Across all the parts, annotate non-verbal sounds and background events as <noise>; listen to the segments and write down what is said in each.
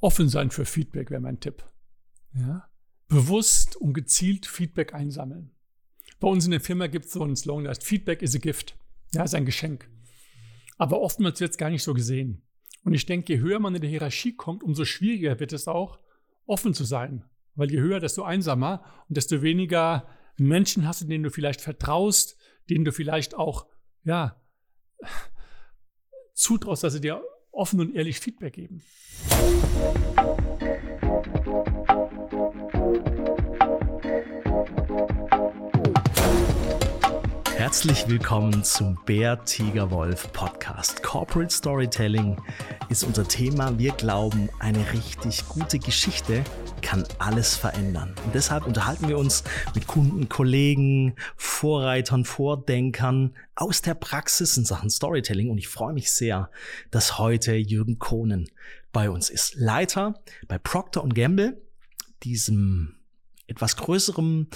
Offen sein für Feedback wäre mein Tipp. Ja? Bewusst und gezielt Feedback einsammeln. Bei uns in der Firma gibt es so einen Slogan, der heißt Feedback is a gift. Ja, ist ein Geschenk. Aber oftmals wird es gar nicht so gesehen. Und ich denke, je höher man in der Hierarchie kommt, umso schwieriger wird es auch, offen zu sein. Weil je höher, desto einsamer und desto weniger Menschen hast du, denen du vielleicht vertraust, denen du vielleicht auch, ja, zutraust, dass sie dir offen und ehrlich Feedback geben. Herzlich willkommen zum Bär Tiger Wolf Podcast. Corporate Storytelling ist unser Thema. Wir glauben, eine richtig gute Geschichte kann alles verändern. Und deshalb unterhalten wir uns mit Kunden, Kollegen, Vorreitern, Vordenkern aus der Praxis in Sachen Storytelling. Und ich freue mich sehr, dass heute Jürgen Kohnen bei uns ist. Leiter bei Procter Gamble, diesem etwas größerem,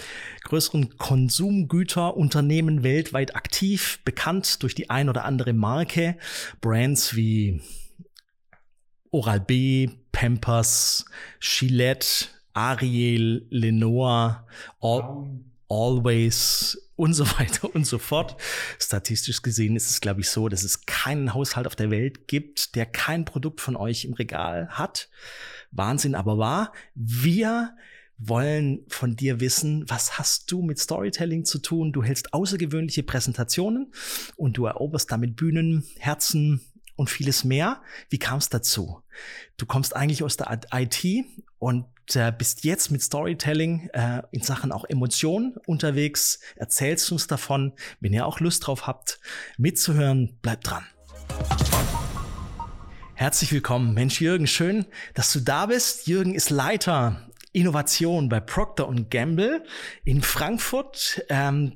größeren Konsumgüterunternehmen weltweit aktiv, bekannt durch die ein oder andere Marke. Brands wie Oral-B, Pampers, Gillette, Ariel, Lenoir, All, Always und so weiter und so fort. Statistisch gesehen ist es, glaube ich, so, dass es keinen Haushalt auf der Welt gibt, der kein Produkt von euch im Regal hat. Wahnsinn aber wahr. Wir wollen von dir wissen, was hast du mit Storytelling zu tun? Du hältst außergewöhnliche Präsentationen und du eroberst damit Bühnen, Herzen und vieles mehr. Wie kam es dazu? Du kommst eigentlich aus der IT und äh, bist jetzt mit Storytelling äh, in Sachen auch Emotionen unterwegs. Erzählst uns davon. Wenn ihr auch Lust drauf habt, mitzuhören, bleibt dran. Herzlich willkommen, Mensch Jürgen, schön, dass du da bist. Jürgen ist Leiter Innovation bei Procter Gamble in Frankfurt, ähm,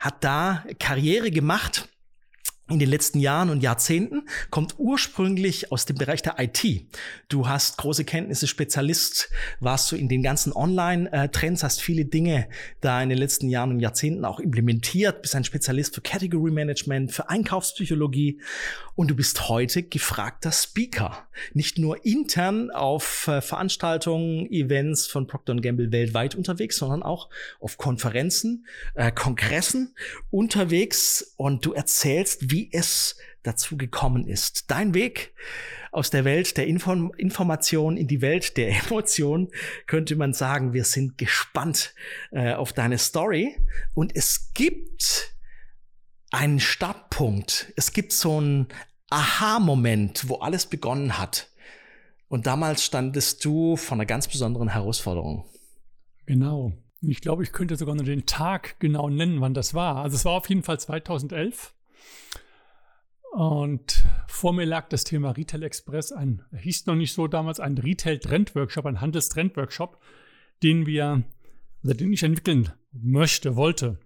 hat da Karriere gemacht in den letzten Jahren und Jahrzehnten, kommt ursprünglich aus dem Bereich der IT. Du hast große Kenntnisse, Spezialist, warst du in den ganzen Online-Trends, hast viele Dinge da in den letzten Jahren und Jahrzehnten auch implementiert, bist ein Spezialist für Category Management, für Einkaufspsychologie und du bist heute gefragter Speaker. Nicht nur intern auf äh, Veranstaltungen, Events von Procter Gamble weltweit unterwegs, sondern auch auf Konferenzen, äh, Kongressen unterwegs und du erzählst, wie es dazu gekommen ist. Dein Weg aus der Welt der Inform Information in die Welt der <laughs> Emotion, könnte man sagen, wir sind gespannt äh, auf deine Story. Und es gibt einen Startpunkt. Es gibt so einen Aha-Moment, wo alles begonnen hat. Und damals standest du vor einer ganz besonderen Herausforderung. Genau. Ich glaube, ich könnte sogar nur den Tag genau nennen, wann das war. Also es war auf jeden Fall 2011. Und vor mir lag das Thema Retail Express, ein, hieß noch nicht so damals, ein Retail Trend Workshop, ein Handelstrend Workshop, den wir, also den ich entwickeln möchte, wollte.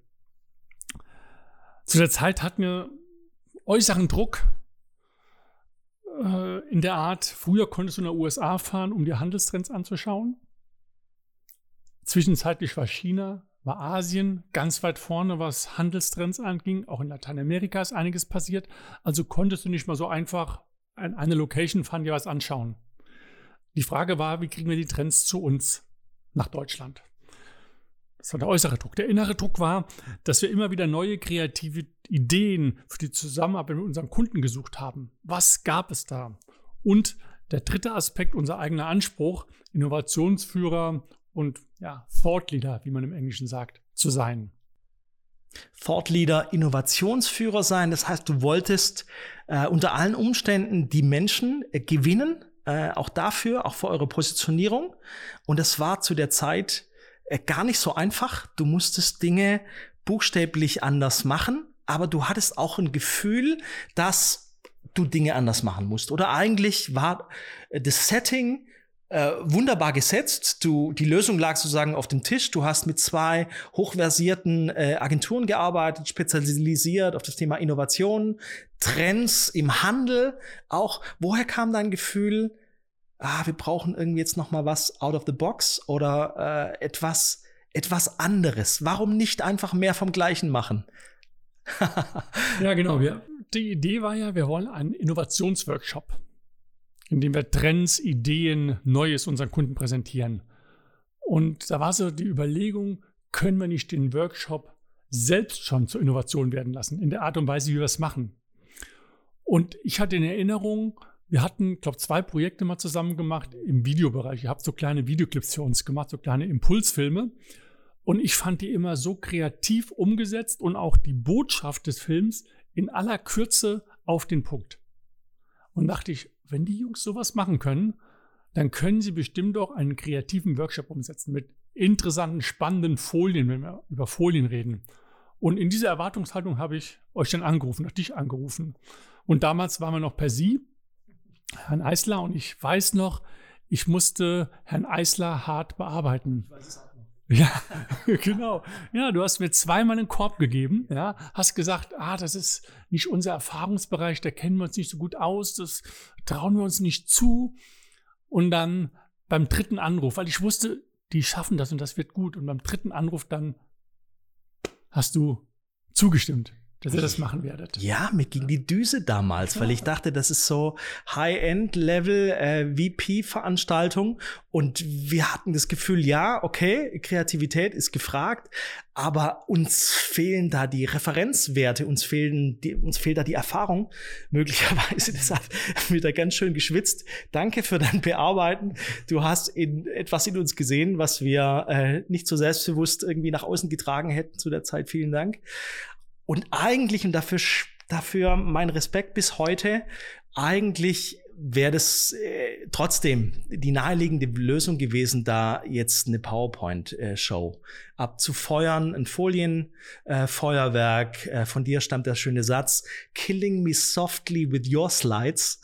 Zu der Zeit hatten wir äußeren Druck äh, in der Art, früher konntest du in den USA fahren, um dir Handelstrends anzuschauen. Zwischenzeitlich war China war Asien ganz weit vorne, was Handelstrends anging. Auch in Lateinamerika ist einiges passiert. Also konntest du nicht mal so einfach an eine Location fahren, dir was anschauen. Die Frage war, wie kriegen wir die Trends zu uns nach Deutschland? Das war der äußere Druck. Der innere Druck war, dass wir immer wieder neue kreative Ideen für die Zusammenarbeit mit unseren Kunden gesucht haben. Was gab es da? Und der dritte Aspekt, unser eigener Anspruch, Innovationsführer und ja, Thought Leader, wie man im Englischen sagt, zu sein. Thought Leader, Innovationsführer sein. Das heißt, du wolltest äh, unter allen Umständen die Menschen äh, gewinnen, äh, auch dafür, auch für eure Positionierung. Und es war zu der Zeit äh, gar nicht so einfach. Du musstest Dinge buchstäblich anders machen, aber du hattest auch ein Gefühl, dass du Dinge anders machen musst. Oder eigentlich war äh, das Setting äh, wunderbar gesetzt. Du, die Lösung lag sozusagen auf dem Tisch. Du hast mit zwei hochversierten äh, Agenturen gearbeitet, spezialisiert auf das Thema Innovation, Trends im Handel. Auch woher kam dein Gefühl, ah, wir brauchen irgendwie jetzt noch mal was out of the box oder äh, etwas etwas anderes? Warum nicht einfach mehr vom Gleichen machen? <laughs> ja, genau. Wir, die Idee war ja, wir wollen einen Innovationsworkshop indem wir Trends, Ideen, Neues unseren Kunden präsentieren. Und da war so die Überlegung, können wir nicht den Workshop selbst schon zur Innovation werden lassen, in der Art und Weise, wie wir es machen. Und ich hatte in Erinnerung, wir hatten, glaube zwei Projekte mal zusammen gemacht im Videobereich. Ihr habt so kleine Videoclips für uns gemacht, so kleine Impulsfilme. Und ich fand die immer so kreativ umgesetzt und auch die Botschaft des Films in aller Kürze auf den Punkt. Und dachte ich, wenn die Jungs sowas machen können, dann können sie bestimmt auch einen kreativen Workshop umsetzen mit interessanten, spannenden Folien, wenn wir über Folien reden. Und in dieser Erwartungshaltung habe ich euch dann angerufen, dich angerufen. Und damals waren wir noch per Sie, Herrn Eisler, und ich weiß noch, ich musste Herrn Eisler hart bearbeiten. Ich weiß es auch. Ja, <laughs> genau. Ja, du hast mir zweimal einen Korb gegeben, ja, hast gesagt, ah, das ist nicht unser Erfahrungsbereich, da kennen wir uns nicht so gut aus, das trauen wir uns nicht zu. Und dann beim dritten Anruf, weil ich wusste, die schaffen das und das wird gut. Und beim dritten Anruf dann hast du zugestimmt dass ihr das machen werdet. Ja, mir ging die Düse damals, ja. weil ich dachte, das ist so High-End-Level äh, VP-Veranstaltung und wir hatten das Gefühl, ja, okay, Kreativität ist gefragt, aber uns fehlen da die Referenzwerte, uns fehlen, die, uns fehlt da die Erfahrung, <laughs> möglicherweise. Deshalb <laughs> wieder ganz schön geschwitzt. Danke für dein Bearbeiten. Du hast in, etwas in uns gesehen, was wir äh, nicht so selbstbewusst irgendwie nach außen getragen hätten zu der Zeit. Vielen Dank. Und eigentlich, und dafür, dafür mein Respekt bis heute, eigentlich wäre das äh, trotzdem die naheliegende Lösung gewesen, da jetzt eine PowerPoint-Show äh, abzufeuern, ein Folienfeuerwerk. Äh, äh, von dir stammt der schöne Satz: "Killing me softly with your slides."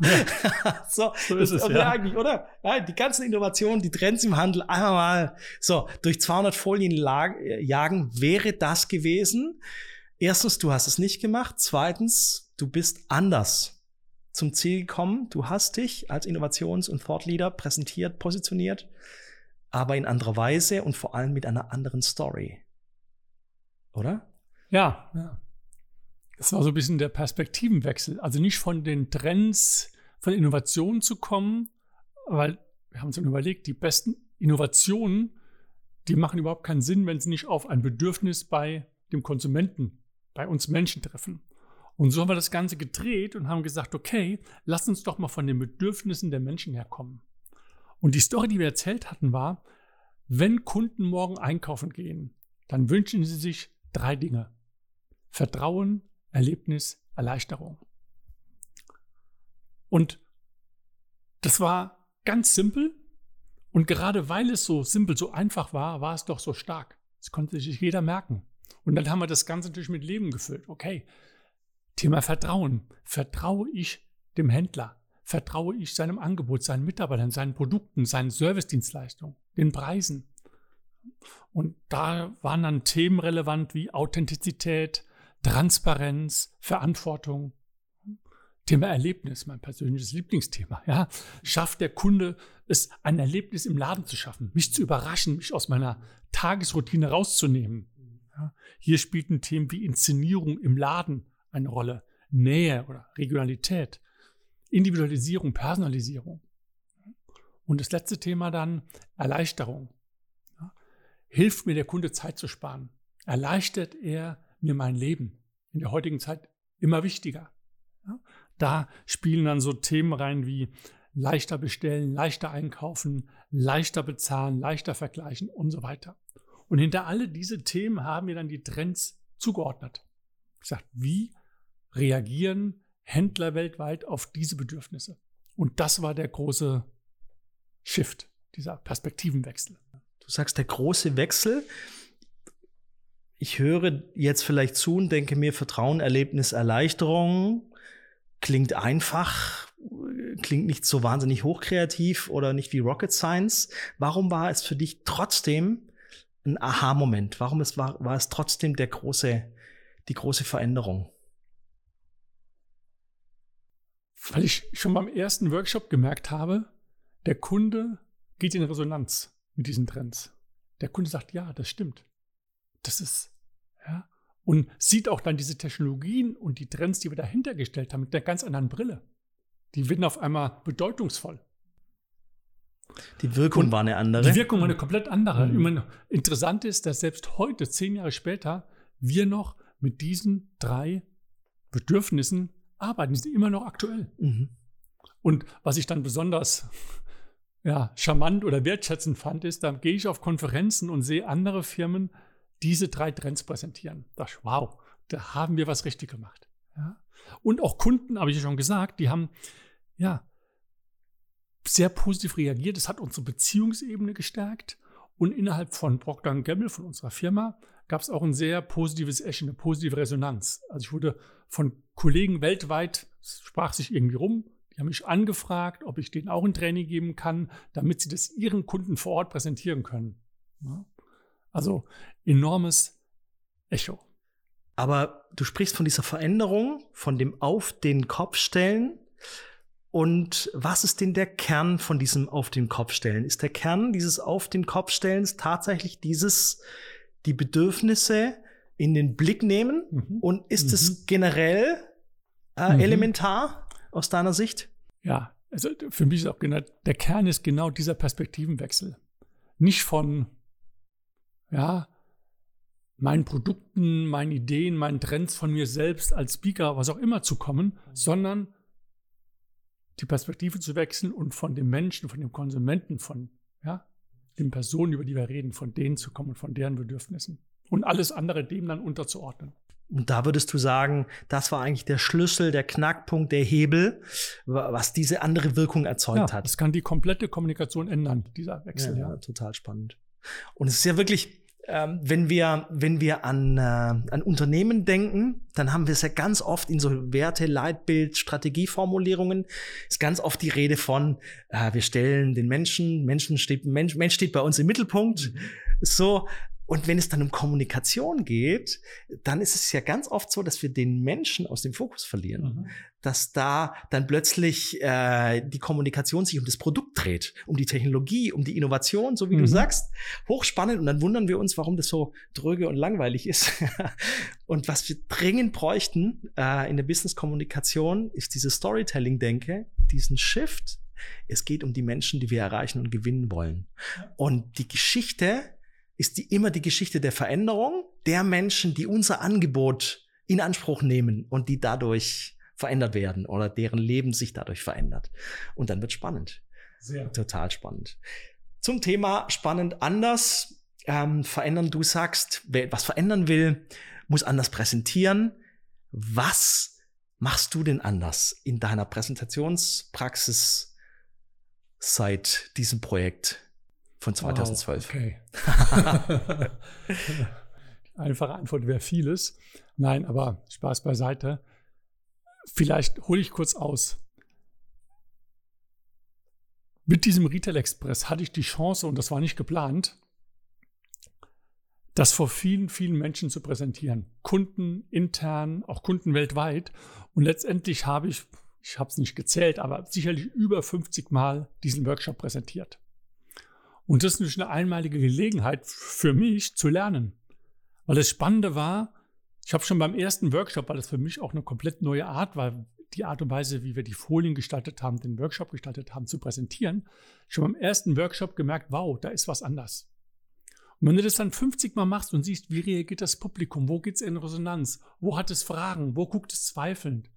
<laughs> so, so ist es ja. eigentlich, oder? Ja, die ganzen Innovationen, die Trends im Handel, einmal mal so durch 200 Folien jagen, wäre das gewesen. Erstens, du hast es nicht gemacht. Zweitens, du bist anders zum Ziel gekommen. Du hast dich als Innovations- und Thought Leader präsentiert, positioniert, aber in anderer Weise und vor allem mit einer anderen Story. Oder? Ja, ja. Das war so ein bisschen der Perspektivenwechsel. Also nicht von den Trends von Innovationen zu kommen, weil wir haben uns dann überlegt, die besten Innovationen, die machen überhaupt keinen Sinn, wenn sie nicht auf ein Bedürfnis bei dem Konsumenten, bei uns Menschen treffen. Und so haben wir das Ganze gedreht und haben gesagt, okay, lass uns doch mal von den Bedürfnissen der Menschen herkommen. Und die Story, die wir erzählt hatten, war, wenn Kunden morgen einkaufen gehen, dann wünschen sie sich drei Dinge. Vertrauen, Erlebnis, Erleichterung. Und das war ganz simpel. Und gerade weil es so simpel, so einfach war, war es doch so stark. Das konnte sich jeder merken. Und dann haben wir das Ganze natürlich mit Leben gefüllt. Okay, Thema Vertrauen. Vertraue ich dem Händler? Vertraue ich seinem Angebot, seinen Mitarbeitern, seinen Produkten, seinen Servicedienstleistungen, den Preisen? Und da waren dann Themen relevant wie Authentizität, Transparenz, Verantwortung. Thema Erlebnis, mein persönliches Lieblingsthema. Ja, schafft der Kunde es, ein Erlebnis im Laden zu schaffen, mich zu überraschen, mich aus meiner Tagesroutine rauszunehmen. Ja, hier spielten Themen wie Inszenierung im Laden eine Rolle. Nähe oder Regionalität, Individualisierung, Personalisierung. Und das letzte Thema dann Erleichterung. Hilft mir der Kunde Zeit zu sparen? Erleichtert er mir mein Leben? In der heutigen Zeit immer wichtiger. Da spielen dann so Themen rein wie leichter bestellen, leichter einkaufen, leichter bezahlen, leichter vergleichen und so weiter. Und hinter alle diese Themen haben wir dann die Trends zugeordnet. Ich sage, wie reagieren Händler weltweit auf diese Bedürfnisse. Und das war der große Shift, dieser Perspektivenwechsel. Du sagst der große Wechsel. Ich höre jetzt vielleicht zu und denke mir, Vertrauen, Erlebnis, Erleichterung klingt einfach, klingt nicht so wahnsinnig hochkreativ oder nicht wie Rocket Science. Warum war es für dich trotzdem ein Aha-Moment? Warum es war, war es trotzdem der große, die große Veränderung? Weil ich schon beim ersten Workshop gemerkt habe, der Kunde geht in Resonanz mit diesen Trends. Der Kunde sagt, ja, das stimmt. Das ist, ja, und sieht auch dann diese Technologien und die Trends, die wir dahinter gestellt haben, mit einer ganz anderen Brille. Die werden auf einmal bedeutungsvoll. Die Wirkung Und war eine andere. Die Wirkung war eine komplett andere. Mhm. Meine, interessant ist, dass selbst heute, zehn Jahre später, wir noch mit diesen drei Bedürfnissen arbeiten. Die sind immer noch aktuell. Mhm. Und was ich dann besonders <laughs> ja, charmant oder wertschätzend fand, ist, da gehe ich auf Konferenzen und sehe andere Firmen diese drei Trends präsentieren. Da ich, wow, da haben wir was richtig gemacht. Ja? Und auch Kunden, habe ich ja schon gesagt, die haben ja sehr positiv reagiert. Es hat unsere Beziehungsebene gestärkt. Und innerhalb von Procter Gamble, von unserer Firma, gab es auch ein sehr positives Echo, eine positive Resonanz. Also ich wurde von Kollegen weltweit, sprach sich irgendwie rum, die haben mich angefragt, ob ich denen auch ein Training geben kann, damit sie das ihren Kunden vor Ort präsentieren können. Also enormes Echo. Aber du sprichst von dieser Veränderung, von dem Auf den Kopf stellen. Und was ist denn der Kern von diesem Auf den Kopf stellen? Ist der Kern dieses Auf den Kopf stellens tatsächlich dieses, die Bedürfnisse in den Blick nehmen? Mhm. Und ist mhm. es generell äh, mhm. elementar aus deiner Sicht? Ja, also für mich ist auch genau, der Kern ist genau dieser Perspektivenwechsel. Nicht von, ja, meinen Produkten, meinen Ideen, meinen Trends von mir selbst als Speaker, was auch immer zu kommen, sondern die Perspektive zu wechseln und von dem Menschen, von dem Konsumenten, von ja, den Personen, über die wir reden, von denen zu kommen, von deren Bedürfnissen und alles andere dem dann unterzuordnen. Und da würdest du sagen, das war eigentlich der Schlüssel, der Knackpunkt, der Hebel, was diese andere Wirkung erzeugt ja, hat. Das kann die komplette Kommunikation ändern, dieser Wechsel. Ja, ja. total spannend. Und es ist ja wirklich, ähm, wenn wir, wenn wir an, äh, an Unternehmen denken, dann haben wir es ja ganz oft in so Werte, Leitbild, Strategieformulierungen, ist ganz oft die Rede von, äh, wir stellen den Menschen, Menschen steht, Mensch, Mensch steht bei uns im Mittelpunkt. Mhm. So, und wenn es dann um Kommunikation geht, dann ist es ja ganz oft so, dass wir den Menschen aus dem Fokus verlieren. Mhm. Dass da dann plötzlich äh, die Kommunikation sich um das Produkt dreht, um die Technologie, um die Innovation, so wie mhm. du sagst. Hochspannend. Und dann wundern wir uns, warum das so dröge und langweilig ist. <laughs> und was wir dringend bräuchten äh, in der Business-Kommunikation, ist diese Storytelling-Denke, diesen Shift. Es geht um die Menschen, die wir erreichen und gewinnen wollen. Und die Geschichte ist die immer die Geschichte der Veränderung der Menschen, die unser Angebot in Anspruch nehmen und die dadurch verändert werden oder deren Leben sich dadurch verändert. Und dann wird spannend. Sehr. Total spannend. Zum Thema spannend anders ähm, verändern. Du sagst, wer etwas verändern will, muss anders präsentieren. Was machst du denn anders in deiner Präsentationspraxis seit diesem Projekt? Von 2012. Wow, okay. Die <laughs> einfache Antwort wäre vieles. Nein, aber Spaß beiseite. Vielleicht hole ich kurz aus. Mit diesem Retail Express hatte ich die Chance, und das war nicht geplant, das vor vielen, vielen Menschen zu präsentieren. Kunden intern, auch Kunden weltweit. Und letztendlich habe ich, ich habe es nicht gezählt, aber sicherlich über 50 Mal diesen Workshop präsentiert. Und das ist eine einmalige Gelegenheit für mich zu lernen. Weil das Spannende war, ich habe schon beim ersten Workshop, weil das für mich auch eine komplett neue Art war, die Art und Weise, wie wir die Folien gestaltet haben, den Workshop gestaltet haben, zu präsentieren, schon beim ersten Workshop gemerkt, wow, da ist was anders. Und wenn du das dann 50 Mal machst und siehst, wie reagiert das Publikum, wo geht es in Resonanz, wo hat es Fragen, wo guckt es zweifelnd,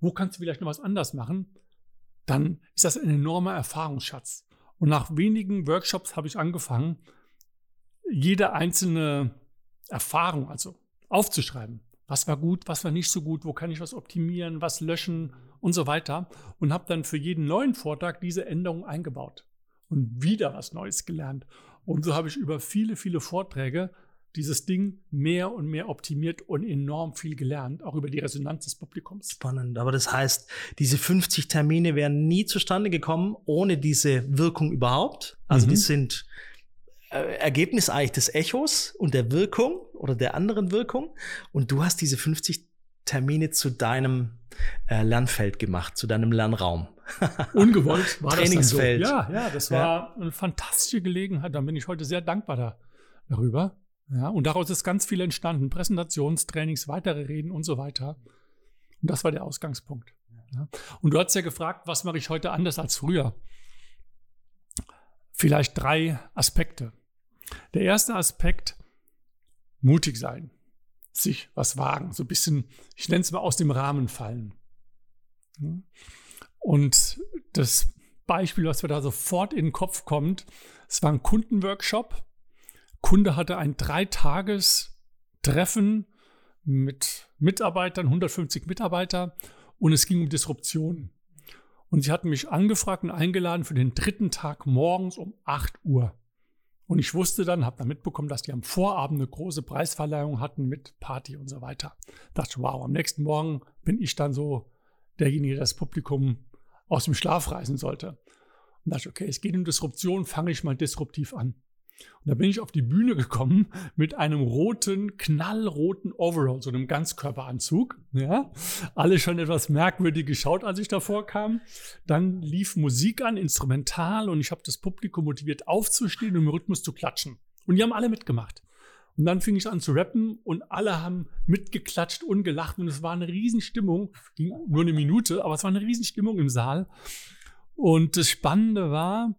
wo kannst du vielleicht noch was anders machen, dann ist das ein enormer Erfahrungsschatz. Und nach wenigen Workshops habe ich angefangen, jede einzelne Erfahrung also aufzuschreiben. Was war gut, was war nicht so gut, wo kann ich was optimieren, was löschen und so weiter. Und habe dann für jeden neuen Vortrag diese Änderung eingebaut und wieder was Neues gelernt. Und so habe ich über viele, viele Vorträge dieses Ding mehr und mehr optimiert und enorm viel gelernt, auch über die Resonanz des Publikums. Spannend. Aber das heißt, diese 50 Termine wären nie zustande gekommen ohne diese Wirkung überhaupt. Also mhm. die sind äh, Ergebnis eigentlich des Echos und der Wirkung oder der anderen Wirkung. Und du hast diese 50 Termine zu deinem äh, Lernfeld gemacht, zu deinem Lernraum. <laughs> Ungewollt war Trainingsfeld. Das so. Ja, ja, das war ja. eine fantastische Gelegenheit. Da bin ich heute sehr dankbar da, darüber. Ja, und daraus ist ganz viel entstanden. Präsentationstrainings, weitere Reden und so weiter. Und das war der Ausgangspunkt. Ja. Und du hast ja gefragt, was mache ich heute anders als früher? Vielleicht drei Aspekte. Der erste Aspekt, mutig sein, sich was wagen, so ein bisschen, ich nenne es mal aus dem Rahmen fallen. Und das Beispiel, was mir da sofort in den Kopf kommt, es war ein Kundenworkshop. Kunde hatte ein Dreitages-Treffen mit Mitarbeitern, 150 Mitarbeiter, und es ging um Disruption. Und sie hatten mich angefragt und eingeladen für den dritten Tag morgens um 8 Uhr. Und ich wusste dann, habe dann mitbekommen, dass die am Vorabend eine große Preisverleihung hatten mit Party und so weiter. Dachte, wow, am nächsten Morgen bin ich dann so derjenige, der das Publikum aus dem Schlaf reißen sollte. Und dachte, okay, es geht um Disruption, fange ich mal disruptiv an. Und da bin ich auf die Bühne gekommen mit einem roten, knallroten Overall, so einem Ganzkörperanzug. Ja, alle schon etwas merkwürdig geschaut, als ich davor kam. Dann lief Musik an, instrumental, und ich habe das Publikum motiviert, aufzustehen und im Rhythmus zu klatschen. Und die haben alle mitgemacht. Und dann fing ich an zu rappen und alle haben mitgeklatscht und gelacht und es war eine Riesenstimmung. Ging nur eine Minute, aber es war eine Riesenstimmung im Saal. Und das Spannende war,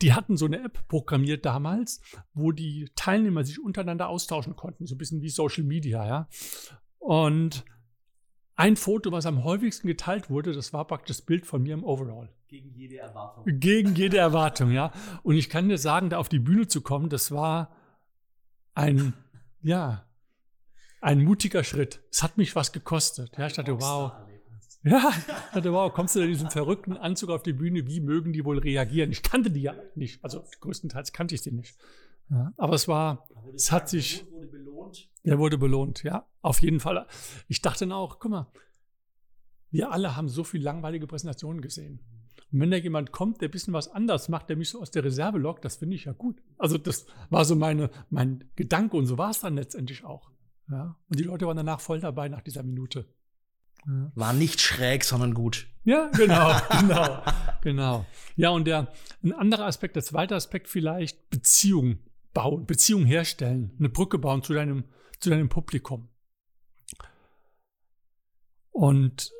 die hatten so eine App programmiert damals, wo die Teilnehmer sich untereinander austauschen konnten, so ein bisschen wie Social Media, ja. Und ein Foto, was am häufigsten geteilt wurde, das war praktisch das Bild von mir im Overall. Gegen jede Erwartung. Gegen jede Erwartung, ja. Und ich kann dir sagen, da auf die Bühne zu kommen, das war ein, ja, ein mutiger Schritt. Es hat mich was gekostet. Ja, ich dachte, wow. <laughs> Ja, ich dachte, wow, kommst du in diesem verrückten Anzug auf die Bühne? Wie mögen die wohl reagieren? Ich kannte die ja nicht. Also größtenteils kannte ich sie nicht. Ja, aber es war, es hat sich. Wurde belohnt? Der wurde belohnt, ja, auf jeden Fall. Ich dachte dann auch, guck mal, wir alle haben so viele langweilige Präsentationen gesehen. Und wenn da jemand kommt, der ein bisschen was anders macht, der mich so aus der Reserve lockt, das finde ich ja gut. Also das war so meine, mein Gedanke und so war es dann letztendlich auch. Ja, und die Leute waren danach voll dabei nach dieser Minute. War nicht schräg, sondern gut. Ja, genau, <laughs> genau, genau. Ja, und der, ein anderer Aspekt, der zweite Aspekt vielleicht, Beziehung bauen, Beziehung herstellen, eine Brücke bauen zu deinem, zu deinem Publikum. Und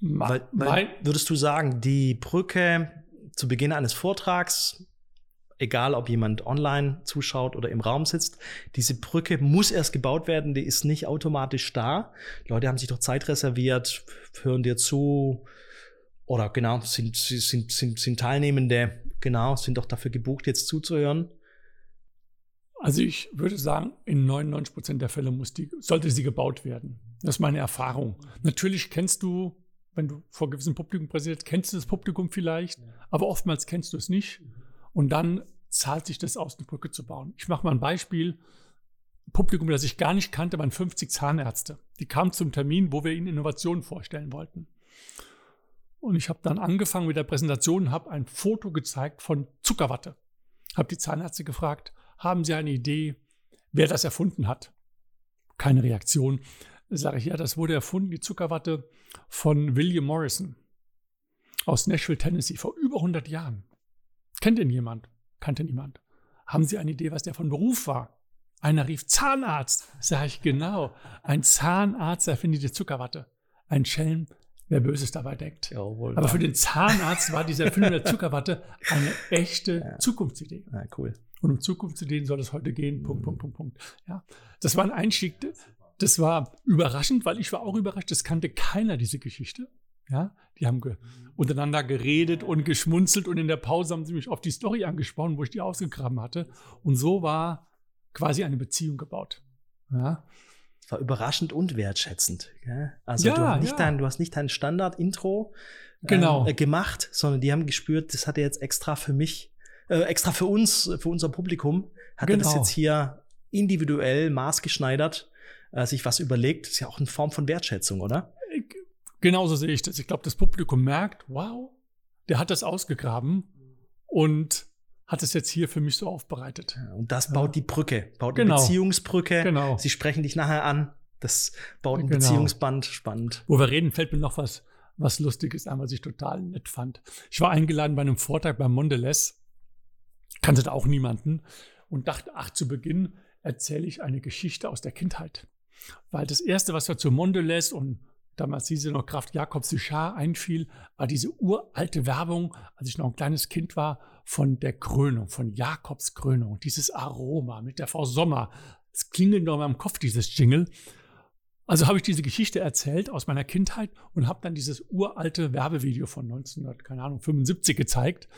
weil, weil, würdest du sagen, die Brücke zu Beginn eines Vortrags egal ob jemand online zuschaut oder im Raum sitzt, diese Brücke muss erst gebaut werden, die ist nicht automatisch da. Die Leute haben sich doch Zeit reserviert, hören dir zu oder genau, sind, sind, sind, sind Teilnehmende, genau, sind doch dafür gebucht, jetzt zuzuhören. Also ich würde sagen, in 99 Prozent der Fälle muss die, sollte sie gebaut werden. Das ist meine Erfahrung. Natürlich kennst du, wenn du vor gewissem Publikum präsentierst, kennst du das Publikum vielleicht, aber oftmals kennst du es nicht. Und dann zahlt sich das aus, eine Brücke zu bauen. Ich mache mal ein Beispiel. Publikum, das ich gar nicht kannte, waren 50 Zahnärzte. Die kamen zum Termin, wo wir ihnen Innovationen vorstellen wollten. Und ich habe dann angefangen mit der Präsentation, habe ein Foto gezeigt von Zuckerwatte. Habe die Zahnärzte gefragt, haben Sie eine Idee, wer das erfunden hat? Keine Reaktion. Sage ich, ja, das wurde erfunden, die Zuckerwatte, von William Morrison aus Nashville, Tennessee, vor über 100 Jahren. Kennt ihn jemand? Kannte niemand. Haben Sie eine Idee, was der von Beruf war? Einer rief Zahnarzt. Sag ich genau. Ein Zahnarzt erfindet die Zuckerwatte. Ein Schelm, wer Böses dabei denkt. Jawohl, Aber für den Zahnarzt war diese Erfindung der Zuckerwatte eine echte ja. Zukunftsidee. Ja, cool. Und um Zukunftsideen soll es heute gehen. Punkt, mhm. Punkt, Punkt, Punkt. Ja, das war ein Einstieg. Das war überraschend, weil ich war auch überrascht. Das kannte keiner diese Geschichte. Ja, die haben ge untereinander geredet und geschmunzelt und in der Pause haben sie mich auf die Story angesprochen, wo ich die ausgegraben hatte. Und so war quasi eine Beziehung gebaut. Ja. War überraschend und wertschätzend. Gell? Also ja, du, hast nicht ja. dein, du hast nicht dein Standard-Intro genau. äh, gemacht, sondern die haben gespürt, das hat er jetzt extra für mich, äh, extra für uns, für unser Publikum, hat genau. er das genau. jetzt hier individuell maßgeschneidert, äh, sich was überlegt. Das ist ja auch eine Form von Wertschätzung, oder? Genauso sehe ich das. Ich glaube, das Publikum merkt, wow, der hat das ausgegraben und hat es jetzt hier für mich so aufbereitet. und das baut die Brücke, baut genau. eine Beziehungsbrücke. Genau. Sie sprechen dich nachher an. Das baut ein genau. Beziehungsband. Spannend. Wo wir reden, fällt mir noch was, was Lustiges ein, was ich total nett fand. Ich war eingeladen bei einem Vortrag beim Mondelez, kannte da auch niemanden und dachte, ach, zu Beginn erzähle ich eine Geschichte aus der Kindheit. Weil das Erste, was wir zu Mondelez und damals diese noch Kraft Jakob Sichar einfiel, war diese uralte Werbung, als ich noch ein kleines Kind war, von der Krönung, von Jakobs Krönung. Dieses Aroma mit der Frau Sommer. Es klingelt noch in meinem Kopf, dieses Jingle. Also habe ich diese Geschichte erzählt aus meiner Kindheit und habe dann dieses uralte Werbevideo von 1975 gezeigt.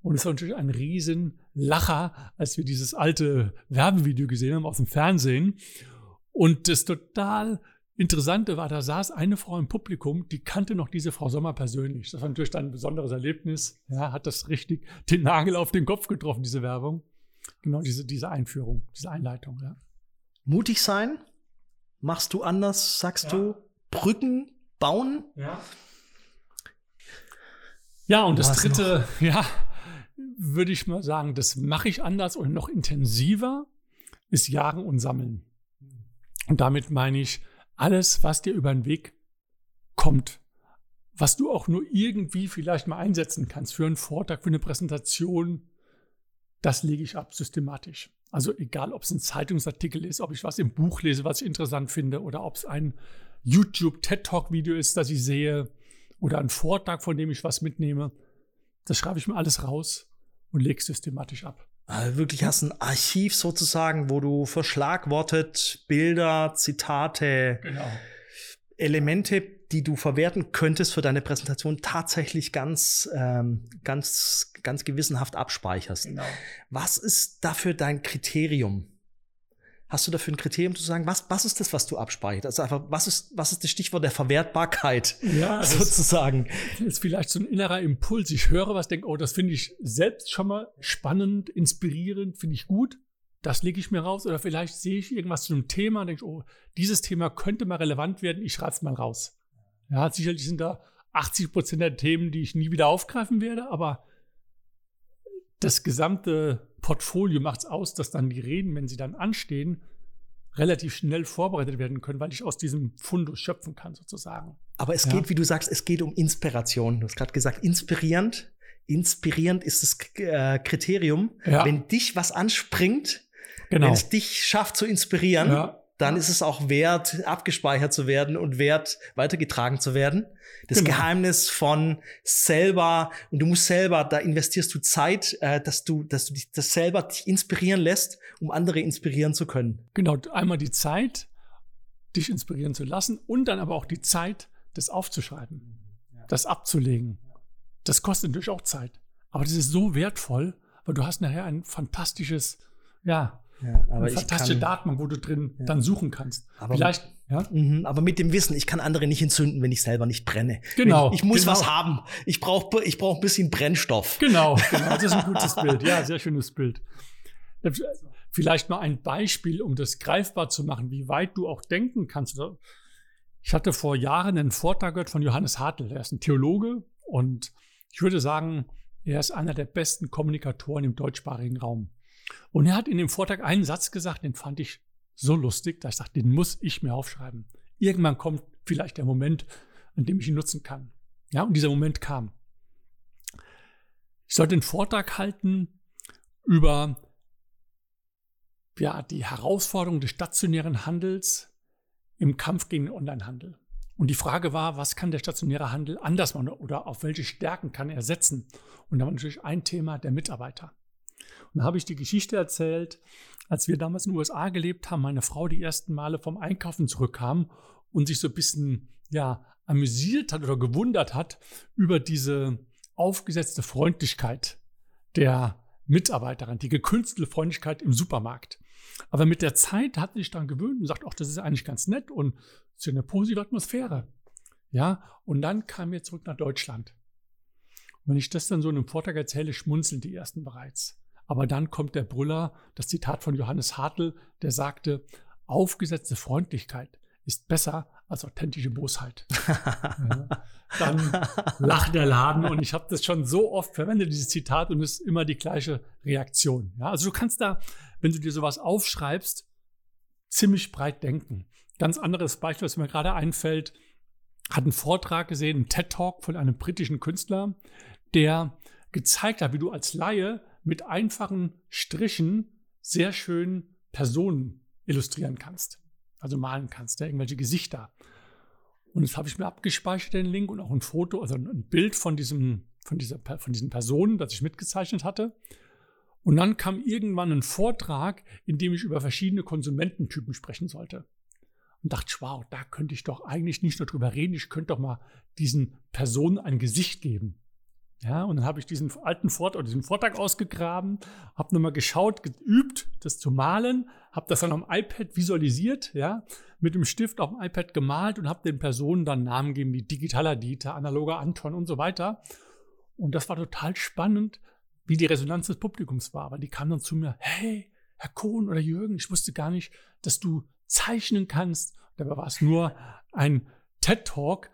Und es war natürlich ein riesen Lacher, als wir dieses alte Werbevideo gesehen haben aus dem Fernsehen. Und das total Interessante war, da saß eine Frau im Publikum, die kannte noch diese Frau Sommer persönlich. Das war natürlich dann ein besonderes Erlebnis. Ja, hat das richtig den Nagel auf den Kopf getroffen, diese Werbung. Genau diese, diese Einführung, diese Einleitung. Ja. Mutig sein, machst du anders, sagst ja. du, Brücken bauen. Ja. Ja, und das dritte, noch? <laughs> ja, würde ich mal sagen, das mache ich anders und noch intensiver, ist Jagen und Sammeln. Und damit meine ich alles, was dir über den Weg kommt, was du auch nur irgendwie vielleicht mal einsetzen kannst für einen Vortrag, für eine Präsentation, das lege ich ab systematisch. Also egal, ob es ein Zeitungsartikel ist, ob ich was im Buch lese, was ich interessant finde, oder ob es ein YouTube TED Talk Video ist, das ich sehe, oder ein Vortrag, von dem ich was mitnehme, das schreibe ich mir alles raus und lege systematisch ab. Also wirklich hast ein Archiv sozusagen, wo du verschlagwortet Bilder, Zitate, genau. Elemente, die du verwerten könntest für deine Präsentation, tatsächlich ganz, ähm, ganz, ganz gewissenhaft abspeicherst. Genau. Was ist dafür dein Kriterium? Hast du dafür ein Kriterium zu sagen, was, was ist das, was du abspeicherst? Also einfach, was ist, was ist das Stichwort der Verwertbarkeit ja, <laughs> sozusagen? Das ist vielleicht so ein innerer Impuls. Ich höre was, denke, oh, das finde ich selbst schon mal spannend, inspirierend, finde ich gut. Das lege ich mir raus. Oder vielleicht sehe ich irgendwas zu einem Thema und denke, oh, dieses Thema könnte mal relevant werden, ich schreibe es mal raus. Ja, sicherlich sind da 80 Prozent der Themen, die ich nie wieder aufgreifen werde, aber das gesamte Portfolio macht es aus, dass dann die Reden, wenn sie dann anstehen, relativ schnell vorbereitet werden können, weil ich aus diesem Fundus schöpfen kann, sozusagen. Aber es ja. geht, wie du sagst, es geht um Inspiration. Du hast gerade gesagt, inspirierend. Inspirierend ist das äh, Kriterium. Ja. Wenn dich was anspringt, genau. wenn es dich schafft zu inspirieren, ja dann ist es auch wert, abgespeichert zu werden und wert, weitergetragen zu werden. Das genau. Geheimnis von selber, und du musst selber, da investierst du Zeit, äh, dass du, dass du dich das selber dich inspirieren lässt, um andere inspirieren zu können. Genau, einmal die Zeit, dich inspirieren zu lassen und dann aber auch die Zeit, das aufzuschreiben, das abzulegen. Das kostet natürlich auch Zeit. Aber das ist so wertvoll, weil du hast nachher ein fantastisches, ja, ja, aber eine fantastische kann, Datenbank, wo du drin ja. dann suchen kannst. Aber Vielleicht, ja? Mhm, aber mit dem Wissen, ich kann andere nicht entzünden, wenn ich selber nicht brenne. Genau. Ich, ich muss genau. was haben. Ich brauche ich brauch ein bisschen Brennstoff. Genau, <laughs> genau. Das ist ein gutes Bild. Ja, sehr schönes Bild. Vielleicht mal ein Beispiel, um das greifbar zu machen, wie weit du auch denken kannst. Ich hatte vor Jahren einen Vortrag gehört von Johannes Hartl. Er ist ein Theologe und ich würde sagen, er ist einer der besten Kommunikatoren im deutschsprachigen Raum. Und er hat in dem Vortrag einen Satz gesagt, den fand ich so lustig, dass ich dachte, den muss ich mir aufschreiben. Irgendwann kommt vielleicht der Moment, an dem ich ihn nutzen kann. Ja, und dieser Moment kam. Ich sollte einen Vortrag halten über ja, die Herausforderung des stationären Handels im Kampf gegen den Onlinehandel. Und die Frage war, was kann der stationäre Handel anders machen oder auf welche Stärken kann er setzen? Und da war natürlich ein Thema der Mitarbeiter. Und da habe ich die Geschichte erzählt, als wir damals in den USA gelebt haben, meine Frau die ersten Male vom Einkaufen zurückkam und sich so ein bisschen, ja, amüsiert hat oder gewundert hat über diese aufgesetzte Freundlichkeit der Mitarbeiterin, die gekünstelte Freundlichkeit im Supermarkt. Aber mit der Zeit hat sie sich dann gewöhnt und sagt, ach, das ist eigentlich ganz nett und es ist eine positive Atmosphäre. Ja, und dann kam wir zurück nach Deutschland. Und wenn ich das dann so in einem Vortrag erzähle, schmunzeln die ersten bereits. Aber dann kommt der Brüller, das Zitat von Johannes Hartl, der sagte, aufgesetzte Freundlichkeit ist besser als authentische Bosheit. <laughs> ja, dann lacht der Laden und ich habe das schon so oft verwendet, dieses Zitat, und es ist immer die gleiche Reaktion. Ja, also du kannst da, wenn du dir sowas aufschreibst, ziemlich breit denken. Ganz anderes Beispiel, was mir gerade einfällt, hat einen Vortrag gesehen, einen TED-Talk von einem britischen Künstler, der gezeigt hat, wie du als Laie mit einfachen Strichen sehr schön Personen illustrieren kannst. Also malen kannst, ja, irgendwelche Gesichter. Und das habe ich mir abgespeichert, den Link und auch ein Foto, also ein Bild von diesem, von dieser, von diesen Personen, das ich mitgezeichnet hatte. Und dann kam irgendwann ein Vortrag, in dem ich über verschiedene Konsumententypen sprechen sollte. Und dachte, wow, da könnte ich doch eigentlich nicht nur drüber reden, ich könnte doch mal diesen Personen ein Gesicht geben. Ja, und dann habe ich diesen alten Vortrag, diesen Vortrag ausgegraben, habe nochmal geschaut, geübt, das zu malen, habe das dann am iPad visualisiert, ja, mit dem Stift auf dem iPad gemalt und habe den Personen dann Namen gegeben wie digitaler Dieter, analoger Anton und so weiter. Und das war total spannend, wie die Resonanz des Publikums war, weil die kamen dann zu mir, hey, Herr Kohn oder Jürgen, ich wusste gar nicht, dass du zeichnen kannst. Dabei war es nur ein TED-Talk,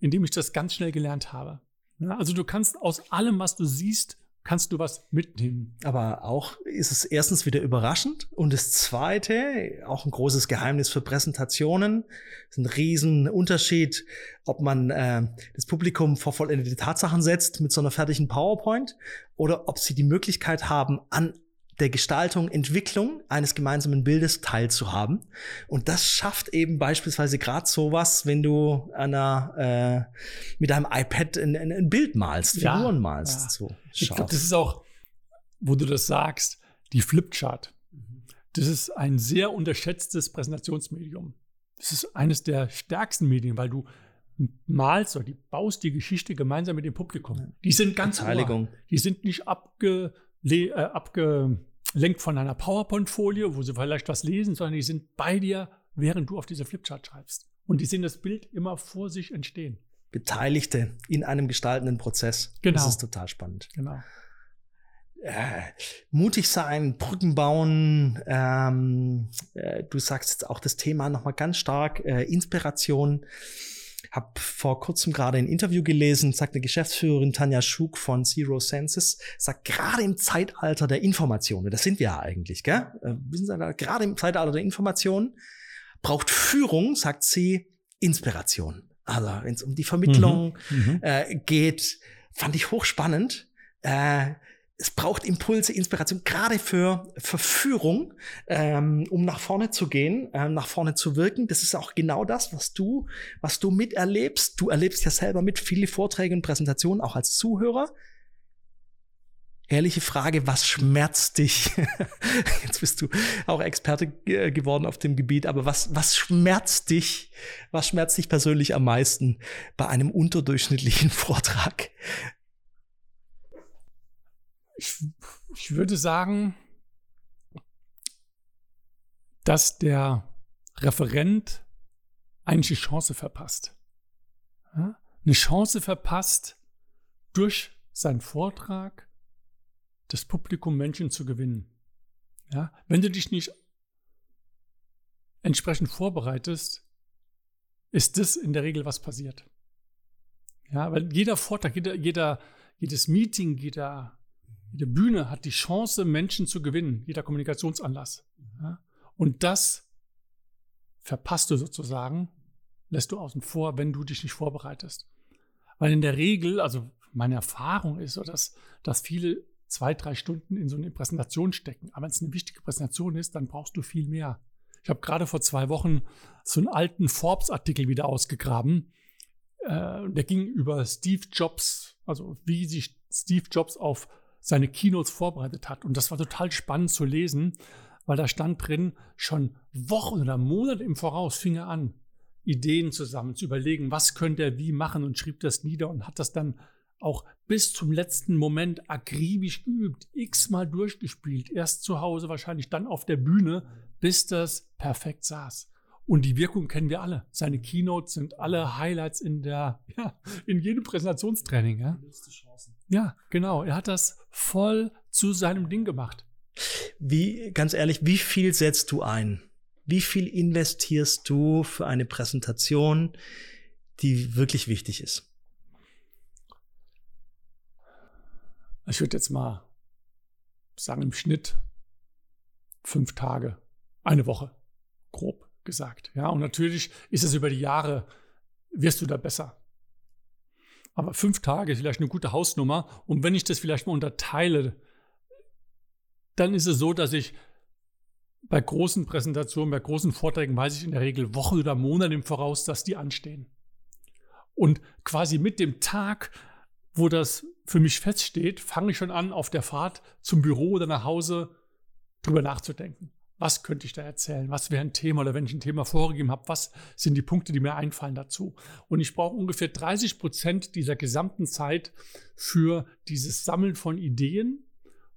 in dem ich das ganz schnell gelernt habe. Ja, also du kannst aus allem, was du siehst, kannst du was mitnehmen. Aber auch ist es erstens wieder überraschend und das zweite, auch ein großes Geheimnis für Präsentationen, ist ein Riesenunterschied, ob man äh, das Publikum vor vollendete Tatsachen setzt mit so einer fertigen PowerPoint oder ob sie die Möglichkeit haben, an der Gestaltung, Entwicklung eines gemeinsamen Bildes teilzuhaben. Und das schafft eben beispielsweise gerade sowas, wenn du einer, äh, mit einem iPad ein, ein, ein Bild malst, ja, Figuren malst. Ja. So, ich glaube, das ist auch, wo du das sagst, die Flipchart. Das ist ein sehr unterschätztes Präsentationsmedium. Das ist eines der stärksten Medien, weil du malst oder die baust die Geschichte gemeinsam mit dem Publikum. Die sind ganz Beteiligung. Die sind nicht abge, äh, abge lenkt von einer PowerPoint-Folie, wo sie vielleicht was lesen, sondern die sind bei dir, während du auf diese Flipchart schreibst. Und die sehen das Bild immer vor sich entstehen. Beteiligte in einem gestaltenden Prozess. Genau. Das ist total spannend. Genau. Äh, mutig sein, Brücken bauen. Ähm, äh, du sagst jetzt auch das Thema nochmal ganz stark, äh, Inspiration habe vor kurzem gerade ein Interview gelesen, sagt eine Geschäftsführerin Tanja Schug von Zero Senses, sagt gerade im Zeitalter der Informationen, das sind wir ja eigentlich, gell? Äh, wissen Sie, gerade im Zeitalter der Informationen braucht Führung, sagt sie, Inspiration. Also wenn es um die Vermittlung mhm, mhm. äh, geht, fand ich hochspannend. Äh, es braucht Impulse, Inspiration, gerade für Verführung, ähm, um nach vorne zu gehen, ähm, nach vorne zu wirken. Das ist auch genau das, was du, was du miterlebst. Du erlebst ja selber mit viele Vorträge und Präsentationen, auch als Zuhörer. Ehrliche Frage, was schmerzt dich? <laughs> Jetzt bist du auch Experte geworden auf dem Gebiet, aber was, was schmerzt dich? Was schmerzt dich persönlich am meisten bei einem unterdurchschnittlichen <laughs> Vortrag? Ich, ich würde sagen, dass der Referent eigentlich die Chance verpasst. Eine Chance verpasst, durch seinen Vortrag das Publikum Menschen zu gewinnen. Ja? Wenn du dich nicht entsprechend vorbereitest, ist das in der Regel was passiert. Ja, weil jeder Vortrag, jeder, jeder, jedes Meeting, jeder jede Bühne hat die Chance, Menschen zu gewinnen, jeder Kommunikationsanlass. Ja? Und das verpasst du sozusagen, lässt du außen vor, wenn du dich nicht vorbereitest. Weil in der Regel, also meine Erfahrung ist so, dass, dass viele zwei, drei Stunden in so eine Präsentation stecken. Aber wenn es eine wichtige Präsentation ist, dann brauchst du viel mehr. Ich habe gerade vor zwei Wochen so einen alten Forbes-Artikel wieder ausgegraben. Äh, der ging über Steve Jobs, also wie sich Steve Jobs auf seine Keynotes vorbereitet hat. Und das war total spannend zu lesen, weil da stand drin, schon Wochen oder Monate im Voraus fing er an, Ideen zusammen zu überlegen, was könnte er wie machen und schrieb das nieder und hat das dann auch bis zum letzten Moment akribisch geübt, x-mal durchgespielt, erst zu Hause wahrscheinlich, dann auf der Bühne, bis das perfekt saß. Und die Wirkung kennen wir alle. Seine Keynotes sind alle Highlights in der, <laughs> ja, in jedem Präsentationstraining. Ja. Ja, genau. Er hat das voll zu seinem Ding gemacht. Wie, ganz ehrlich, wie viel setzt du ein? Wie viel investierst du für eine Präsentation, die wirklich wichtig ist? Ich würde jetzt mal sagen, im Schnitt fünf Tage, eine Woche, grob gesagt. Ja, und natürlich ist es über die Jahre, wirst du da besser. Aber fünf Tage ist vielleicht eine gute Hausnummer. Und wenn ich das vielleicht mal unterteile, dann ist es so, dass ich bei großen Präsentationen, bei großen Vorträgen weiß ich in der Regel Wochen oder Monate im Voraus, dass die anstehen. Und quasi mit dem Tag, wo das für mich feststeht, fange ich schon an, auf der Fahrt zum Büro oder nach Hause drüber nachzudenken. Was könnte ich da erzählen? Was wäre ein Thema? Oder wenn ich ein Thema vorgegeben habe, was sind die Punkte, die mir einfallen dazu? Und ich brauche ungefähr 30 Prozent dieser gesamten Zeit für dieses Sammeln von Ideen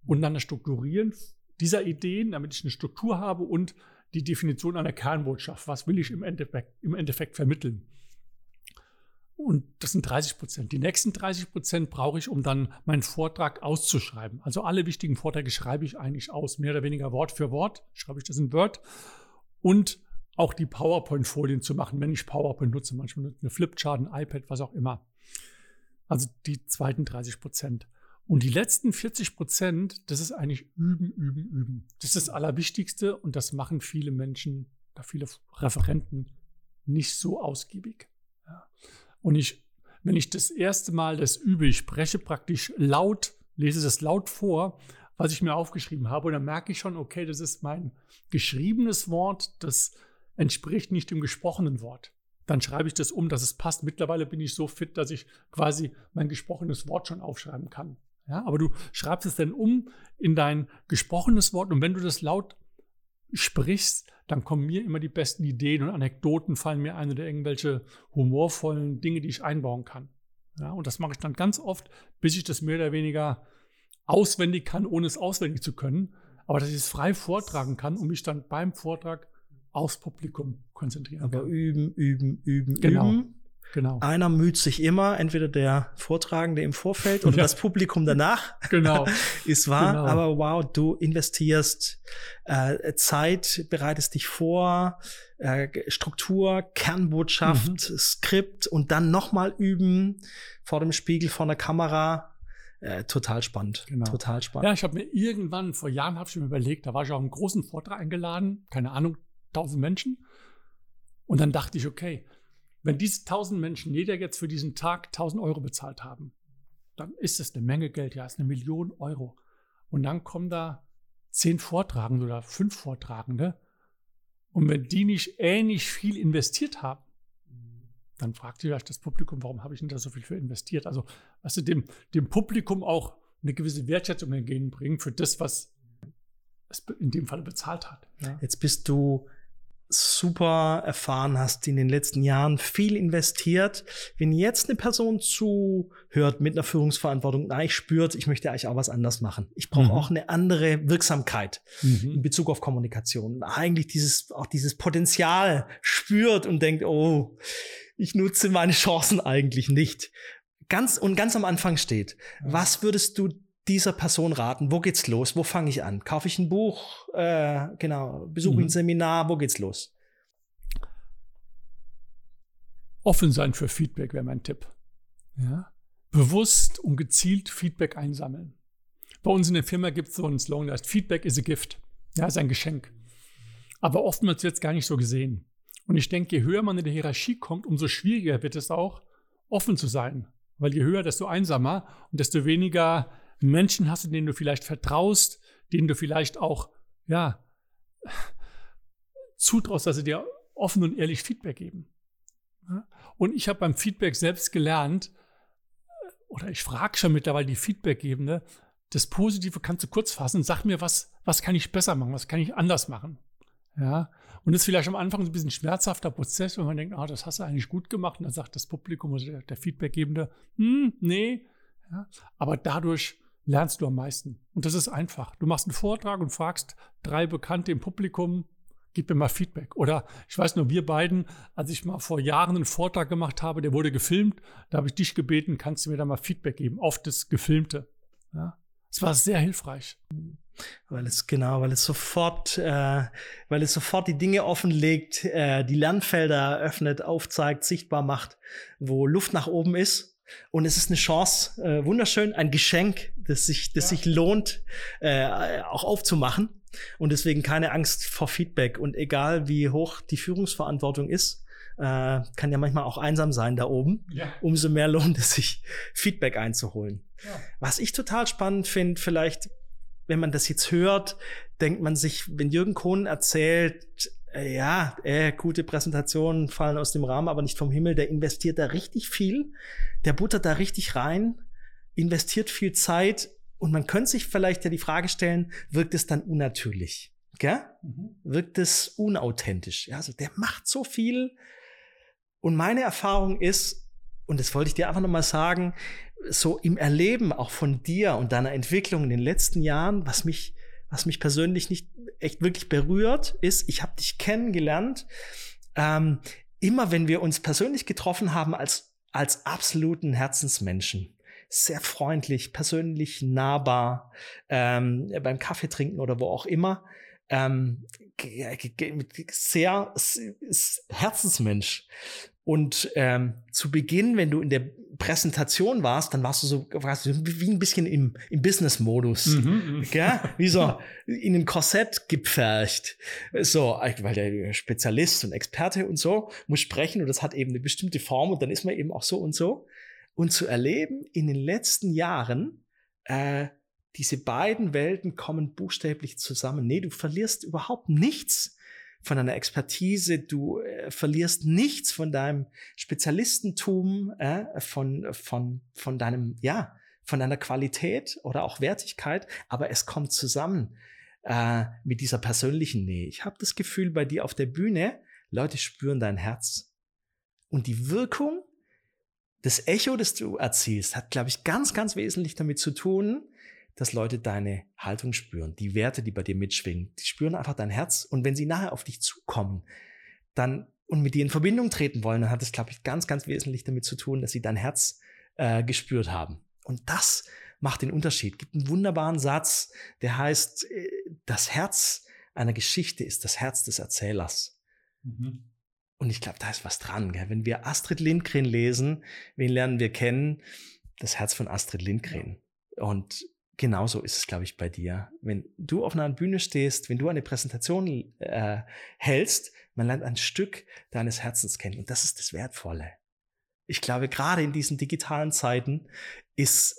und dann das Strukturieren dieser Ideen, damit ich eine Struktur habe und die Definition einer Kernbotschaft. Was will ich im Endeffekt, im Endeffekt vermitteln? Und das sind 30 Prozent. Die nächsten 30 Prozent brauche ich, um dann meinen Vortrag auszuschreiben. Also alle wichtigen Vorträge schreibe ich eigentlich aus, mehr oder weniger Wort für Wort. Schreibe ich das in Word. Und auch die PowerPoint-Folien zu machen, wenn ich PowerPoint nutze. Manchmal eine Flipchart, ein iPad, was auch immer. Also die zweiten 30 Prozent. Und die letzten 40 Prozent, das ist eigentlich üben, üben, üben. Das ist das Allerwichtigste und das machen viele Menschen, da viele Referenten nicht so ausgiebig. Ja. Und ich, wenn ich das erste Mal das übe, ich spreche praktisch laut, lese das laut vor, was ich mir aufgeschrieben habe, und dann merke ich schon, okay, das ist mein geschriebenes Wort, das entspricht nicht dem gesprochenen Wort. Dann schreibe ich das um, dass es passt. Mittlerweile bin ich so fit, dass ich quasi mein gesprochenes Wort schon aufschreiben kann. Ja, aber du schreibst es dann um in dein gesprochenes Wort und wenn du das laut sprichst, dann kommen mir immer die besten Ideen und Anekdoten fallen mir ein oder irgendwelche humorvollen Dinge, die ich einbauen kann. Ja, und das mache ich dann ganz oft, bis ich das mehr oder weniger auswendig kann, ohne es auswendig zu können. Aber dass ich es frei vortragen kann und mich dann beim Vortrag aufs Publikum konzentrieren Aber kann. üben, üben, üben, genau. üben. Genau. Einer müht sich immer, entweder der Vortragende im Vorfeld oder <laughs> ja. das Publikum danach. Genau. <laughs> ist wahr. Genau. Aber wow, du investierst äh, Zeit, bereitest dich vor, äh, Struktur, Kernbotschaft, mhm. Skript und dann nochmal üben vor dem Spiegel, vor der Kamera. Äh, total spannend. Genau. Total spannend. Ja, ich habe mir irgendwann vor Jahren habe ich mir überlegt, da war ich auch einen großen Vortrag eingeladen, keine Ahnung, tausend Menschen. Und dann dachte ich, okay, wenn diese 1000 Menschen jeder jetzt für diesen Tag 1000 Euro bezahlt haben, dann ist es eine Menge Geld, ja, ist eine Million Euro. Und dann kommen da zehn Vortragende oder fünf Vortragende. Und wenn die nicht ähnlich viel investiert haben, dann fragt sich vielleicht das Publikum, warum habe ich denn da so viel für investiert? Also, weißt du, dem, dem Publikum auch eine gewisse Wertschätzung entgegenbringen für das, was es in dem Fall bezahlt hat. Ja. Jetzt bist du super erfahren hast in den letzten Jahren, viel investiert. Wenn jetzt eine Person zuhört mit einer Führungsverantwortung, na, ich spürt, ich möchte eigentlich auch was anders machen. Ich brauche mhm. auch eine andere Wirksamkeit mhm. in Bezug auf Kommunikation. Eigentlich dieses, auch dieses Potenzial spürt und denkt, oh, ich nutze meine Chancen eigentlich nicht. Ganz und ganz am Anfang steht. Was würdest du dieser Person raten? Wo geht's los? Wo fange ich an? Kaufe ich ein Buch? Äh, genau, besuche mhm. ein Seminar? Wo geht's los? Offen sein für Feedback wäre mein Tipp. Ja? Bewusst und gezielt Feedback einsammeln. Bei uns in der Firma gibt es so einen Slogan, der heißt Feedback is a gift. Ja, ist ein Geschenk. Aber oftmals wird es gar nicht so gesehen. Und ich denke, je höher man in der Hierarchie kommt, umso schwieriger wird es auch, offen zu sein. Weil je höher, desto einsamer und desto weniger Menschen hast, denen du vielleicht vertraust, denen du vielleicht auch, ja, zutraust, dass sie dir offen und ehrlich Feedback geben. Und ich habe beim Feedback selbst gelernt, oder ich frage schon mittlerweile die Feedbackgebende, das Positive kannst du kurz fassen, sag mir, was, was kann ich besser machen, was kann ich anders machen. Ja, und das ist vielleicht am Anfang ein bisschen schmerzhafter Prozess, wenn man denkt, ah, das hast du eigentlich gut gemacht, und dann sagt das Publikum oder der, der Feedbackgebende, hm, nee. Ja, aber dadurch lernst du am meisten. Und das ist einfach. Du machst einen Vortrag und fragst drei Bekannte im Publikum, gib mir mal Feedback. Oder ich weiß nur, wir beiden, als ich mal vor Jahren einen Vortrag gemacht habe, der wurde gefilmt, da habe ich dich gebeten, kannst du mir da mal Feedback geben auf das Gefilmte. Ja, es war sehr hilfreich. Weil es genau, weil es sofort, äh, weil es sofort die Dinge offenlegt, äh, die Lernfelder eröffnet, aufzeigt, sichtbar macht, wo Luft nach oben ist und es ist eine Chance, äh, wunderschön, ein Geschenk, das sich, das ja. sich lohnt, äh, auch aufzumachen. Und deswegen keine Angst vor Feedback. Und egal wie hoch die Führungsverantwortung ist, äh, kann ja manchmal auch einsam sein da oben. Ja. Umso mehr lohnt es sich, Feedback einzuholen. Ja. Was ich total spannend finde, vielleicht, wenn man das jetzt hört, denkt man sich, wenn Jürgen Kohn erzählt, äh, ja, äh, gute Präsentationen fallen aus dem Rahmen, aber nicht vom Himmel. Der investiert da richtig viel, der buttert da richtig rein, investiert viel Zeit und man könnte sich vielleicht ja die Frage stellen, wirkt es dann unnatürlich? Gell? Mhm. Wirkt es unauthentisch? Ja, also der macht so viel. Und meine Erfahrung ist, und das wollte ich dir einfach nochmal sagen, so im Erleben auch von dir und deiner Entwicklung in den letzten Jahren, was mich, was mich persönlich nicht echt wirklich berührt, ist, ich habe dich kennengelernt, ähm, immer wenn wir uns persönlich getroffen haben als, als absoluten Herzensmenschen. Sehr freundlich, persönlich nahbar, ähm, beim Kaffee trinken oder wo auch immer. Ähm, sehr Herzensmensch. Und ähm, zu Beginn, wenn du in der Präsentation warst, dann warst du so warst du wie ein bisschen im, im Business-Modus. Mhm, mhm. wie so <laughs> in ein Korsett gepfercht. So, weil der Spezialist und Experte und so muss sprechen und das hat eben eine bestimmte Form und dann ist man eben auch so und so. Und zu erleben, in den letzten Jahren, äh, diese beiden Welten kommen buchstäblich zusammen. Nee, du verlierst überhaupt nichts von deiner Expertise, du äh, verlierst nichts von deinem Spezialistentum, äh, von, von, von deinem, ja, von deiner Qualität oder auch Wertigkeit, aber es kommt zusammen äh, mit dieser persönlichen Nähe. Ich habe das Gefühl, bei dir auf der Bühne, Leute spüren dein Herz. Und die Wirkung, das Echo, das du erzielst, hat, glaube ich, ganz, ganz wesentlich damit zu tun, dass Leute deine Haltung spüren, die Werte, die bei dir mitschwingen. Die spüren einfach dein Herz. Und wenn sie nachher auf dich zukommen, dann und mit dir in Verbindung treten wollen, dann hat es, glaube ich, ganz, ganz wesentlich damit zu tun, dass sie dein Herz äh, gespürt haben. Und das macht den Unterschied. Gibt einen wunderbaren Satz, der heißt, äh, das Herz einer Geschichte ist das Herz des Erzählers. Mhm. Und ich glaube, da ist was dran. Gell? Wenn wir Astrid Lindgren lesen, wen lernen wir kennen? Das Herz von Astrid Lindgren. Ja. Und genauso ist es, glaube ich, bei dir. Wenn du auf einer Bühne stehst, wenn du eine Präsentation äh, hältst, man lernt ein Stück deines Herzens kennen. Und das ist das Wertvolle. Ich glaube, gerade in diesen digitalen Zeiten ist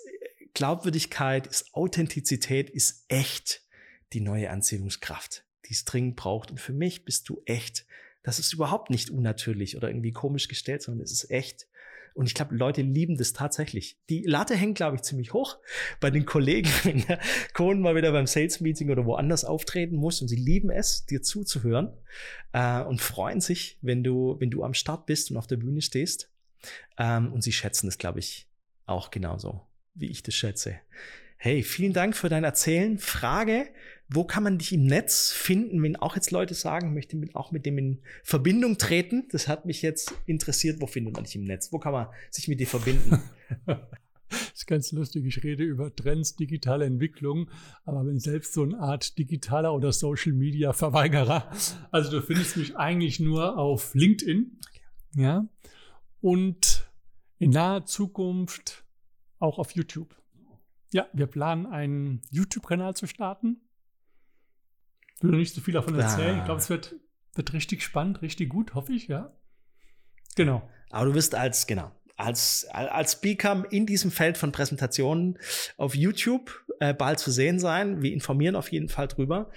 Glaubwürdigkeit, ist Authentizität, ist echt die neue Anziehungskraft, die es dringend braucht. Und für mich bist du echt. Das ist überhaupt nicht unnatürlich oder irgendwie komisch gestellt, sondern es ist echt. Und ich glaube, Leute lieben das tatsächlich. Die Latte hängt, glaube ich, ziemlich hoch bei den Kollegen, <laughs> wenn der Kohn mal wieder beim Sales Meeting oder woanders auftreten muss. Und sie lieben es, dir zuzuhören äh, und freuen sich, wenn du, wenn du am Start bist und auf der Bühne stehst. Ähm, und sie schätzen es, glaube ich, auch genauso, wie ich das schätze. Hey, vielen Dank für dein Erzählen. Frage, wo kann man dich im Netz finden, wenn auch jetzt Leute sagen, möchte mit, auch mit dem in Verbindung treten? Das hat mich jetzt interessiert. Wo findet man dich im Netz? Wo kann man sich mit dir verbinden? <laughs> Das ist ganz lustig. Ich rede über Trends, digitale Entwicklung, aber bin selbst so eine Art digitaler oder Social Media Verweigerer. Also du findest mich eigentlich nur auf LinkedIn. Ja. Und in naher Zukunft auch auf YouTube. Ja, wir planen einen YouTube-Kanal zu starten. Ich will noch nicht so viel davon erzählen. Ah. Ich glaube, es wird, wird richtig spannend, richtig gut, hoffe ich, ja. Genau. Aber du wirst als, genau, als, als Speaker in diesem Feld von Präsentationen auf YouTube äh, bald zu sehen sein. Wir informieren auf jeden Fall drüber.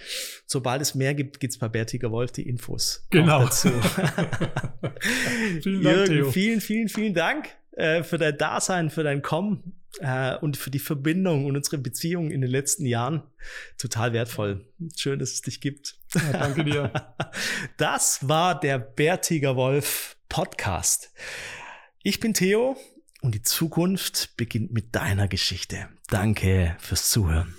Sobald es mehr gibt, gibt es bei Bertiger Wolf die Infos genau. dazu. <laughs> vielen Dank, Jürgen, Theo. vielen, vielen, vielen Dank äh, für dein Dasein, für dein Kommen äh, und für die Verbindung und unsere Beziehung in den letzten Jahren. Total wertvoll. Schön, dass es dich gibt. Ja, danke dir. <laughs> Das war der Bärtiger Wolf Podcast. Ich bin Theo und die Zukunft beginnt mit deiner Geschichte. Danke fürs Zuhören.